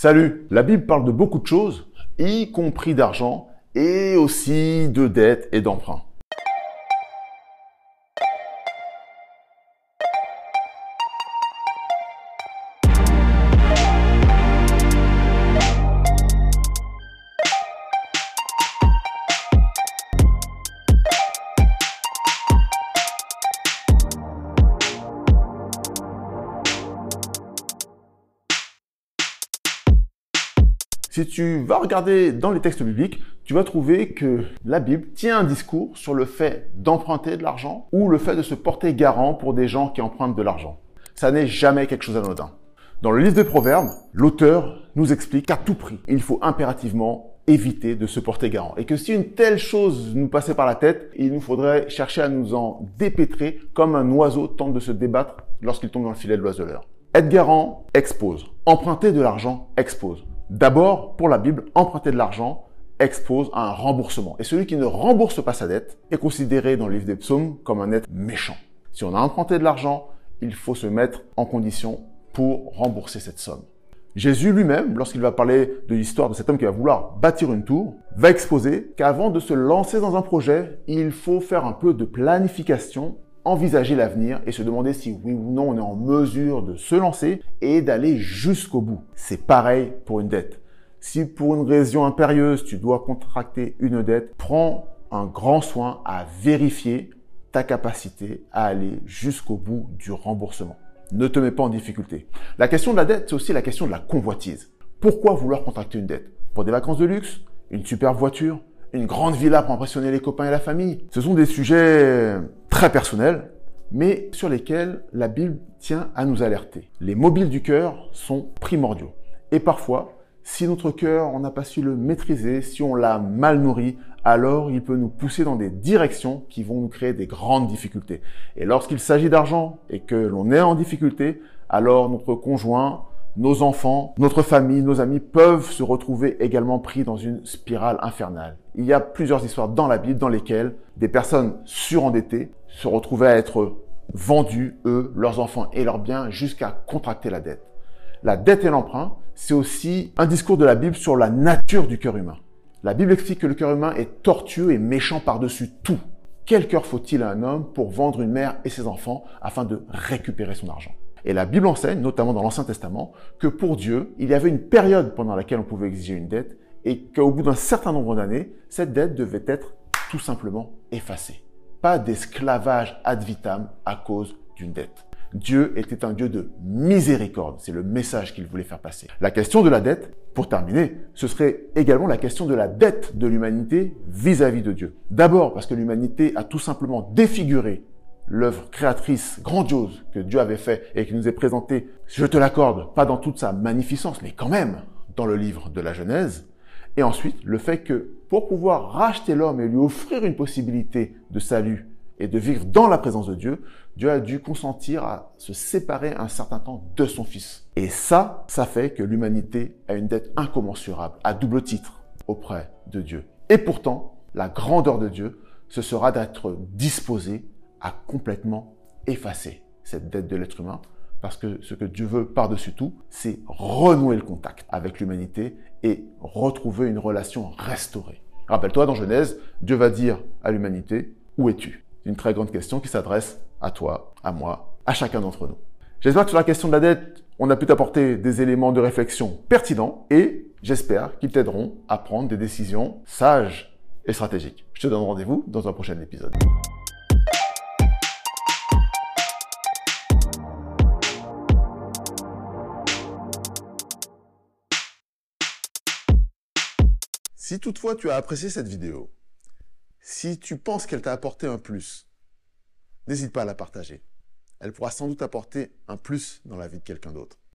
Salut La Bible parle de beaucoup de choses, y compris d'argent, et aussi de dettes et d'emprunts. Si tu vas regarder dans les textes bibliques, tu vas trouver que la Bible tient un discours sur le fait d'emprunter de l'argent ou le fait de se porter garant pour des gens qui empruntent de l'argent. Ça n'est jamais quelque chose d'anodin. Dans le livre des Proverbes, l'auteur nous explique qu'à tout prix, il faut impérativement éviter de se porter garant. Et que si une telle chose nous passait par la tête, il nous faudrait chercher à nous en dépêtrer comme un oiseau tente de se débattre lorsqu'il tombe dans le filet de l'oiseleur. Être garant expose. Emprunter de l'argent expose. D'abord, pour la Bible, emprunter de l'argent expose à un remboursement. Et celui qui ne rembourse pas sa dette est considéré dans le livre des psaumes comme un être méchant. Si on a emprunté de l'argent, il faut se mettre en condition pour rembourser cette somme. Jésus lui-même, lorsqu'il va parler de l'histoire de cet homme qui va vouloir bâtir une tour, va exposer qu'avant de se lancer dans un projet, il faut faire un peu de planification envisager l'avenir et se demander si oui ou non on est en mesure de se lancer et d'aller jusqu'au bout. C'est pareil pour une dette. Si pour une raison impérieuse tu dois contracter une dette, prends un grand soin à vérifier ta capacité à aller jusqu'au bout du remboursement. Ne te mets pas en difficulté. La question de la dette, c'est aussi la question de la convoitise. Pourquoi vouloir contracter une dette? Pour des vacances de luxe Une superbe voiture une grande villa pour impressionner les copains et la famille? Ce sont des sujets très personnels, mais sur lesquels la Bible tient à nous alerter. Les mobiles du cœur sont primordiaux. Et parfois, si notre cœur, on n'a pas su le maîtriser, si on l'a mal nourri, alors il peut nous pousser dans des directions qui vont nous créer des grandes difficultés. Et lorsqu'il s'agit d'argent et que l'on est en difficulté, alors notre conjoint, nos enfants, notre famille, nos amis peuvent se retrouver également pris dans une spirale infernale. Il y a plusieurs histoires dans la Bible dans lesquelles des personnes surendettées se retrouvaient à être vendues, eux, leurs enfants et leurs biens, jusqu'à contracter la dette. La dette et l'emprunt, c'est aussi un discours de la Bible sur la nature du cœur humain. La Bible explique que le cœur humain est tortueux et méchant par-dessus tout. Quel cœur faut-il à un homme pour vendre une mère et ses enfants afin de récupérer son argent? Et la Bible enseigne, notamment dans l'Ancien Testament, que pour Dieu, il y avait une période pendant laquelle on pouvait exiger une dette et qu'au bout d'un certain nombre d'années, cette dette devait être tout simplement effacée. Pas d'esclavage ad vitam à cause d'une dette. Dieu était un Dieu de miséricorde. C'est le message qu'il voulait faire passer. La question de la dette, pour terminer, ce serait également la question de la dette de l'humanité vis-à-vis de Dieu. D'abord parce que l'humanité a tout simplement défiguré l'œuvre créatrice grandiose que Dieu avait fait et qui nous est présentée, je te l'accorde, pas dans toute sa magnificence, mais quand même dans le livre de la Genèse. Et ensuite, le fait que pour pouvoir racheter l'homme et lui offrir une possibilité de salut et de vivre dans la présence de Dieu, Dieu a dû consentir à se séparer un certain temps de son Fils. Et ça, ça fait que l'humanité a une dette incommensurable, à double titre, auprès de Dieu. Et pourtant, la grandeur de Dieu, ce sera d'être disposé à complètement effacer cette dette de l'être humain parce que ce que Dieu veut par-dessus tout, c'est renouer le contact avec l'humanité et retrouver une relation restaurée. Rappelle-toi, dans Genèse, Dieu va dire à l'humanité, où es-tu? C'est une très grande question qui s'adresse à toi, à moi, à chacun d'entre nous. J'espère que sur la question de la dette, on a pu t'apporter des éléments de réflexion pertinents et j'espère qu'ils t'aideront à prendre des décisions sages et stratégiques. Je te donne rendez-vous dans un prochain épisode. Si toutefois tu as apprécié cette vidéo, si tu penses qu'elle t'a apporté un plus, n'hésite pas à la partager. Elle pourra sans doute apporter un plus dans la vie de quelqu'un d'autre.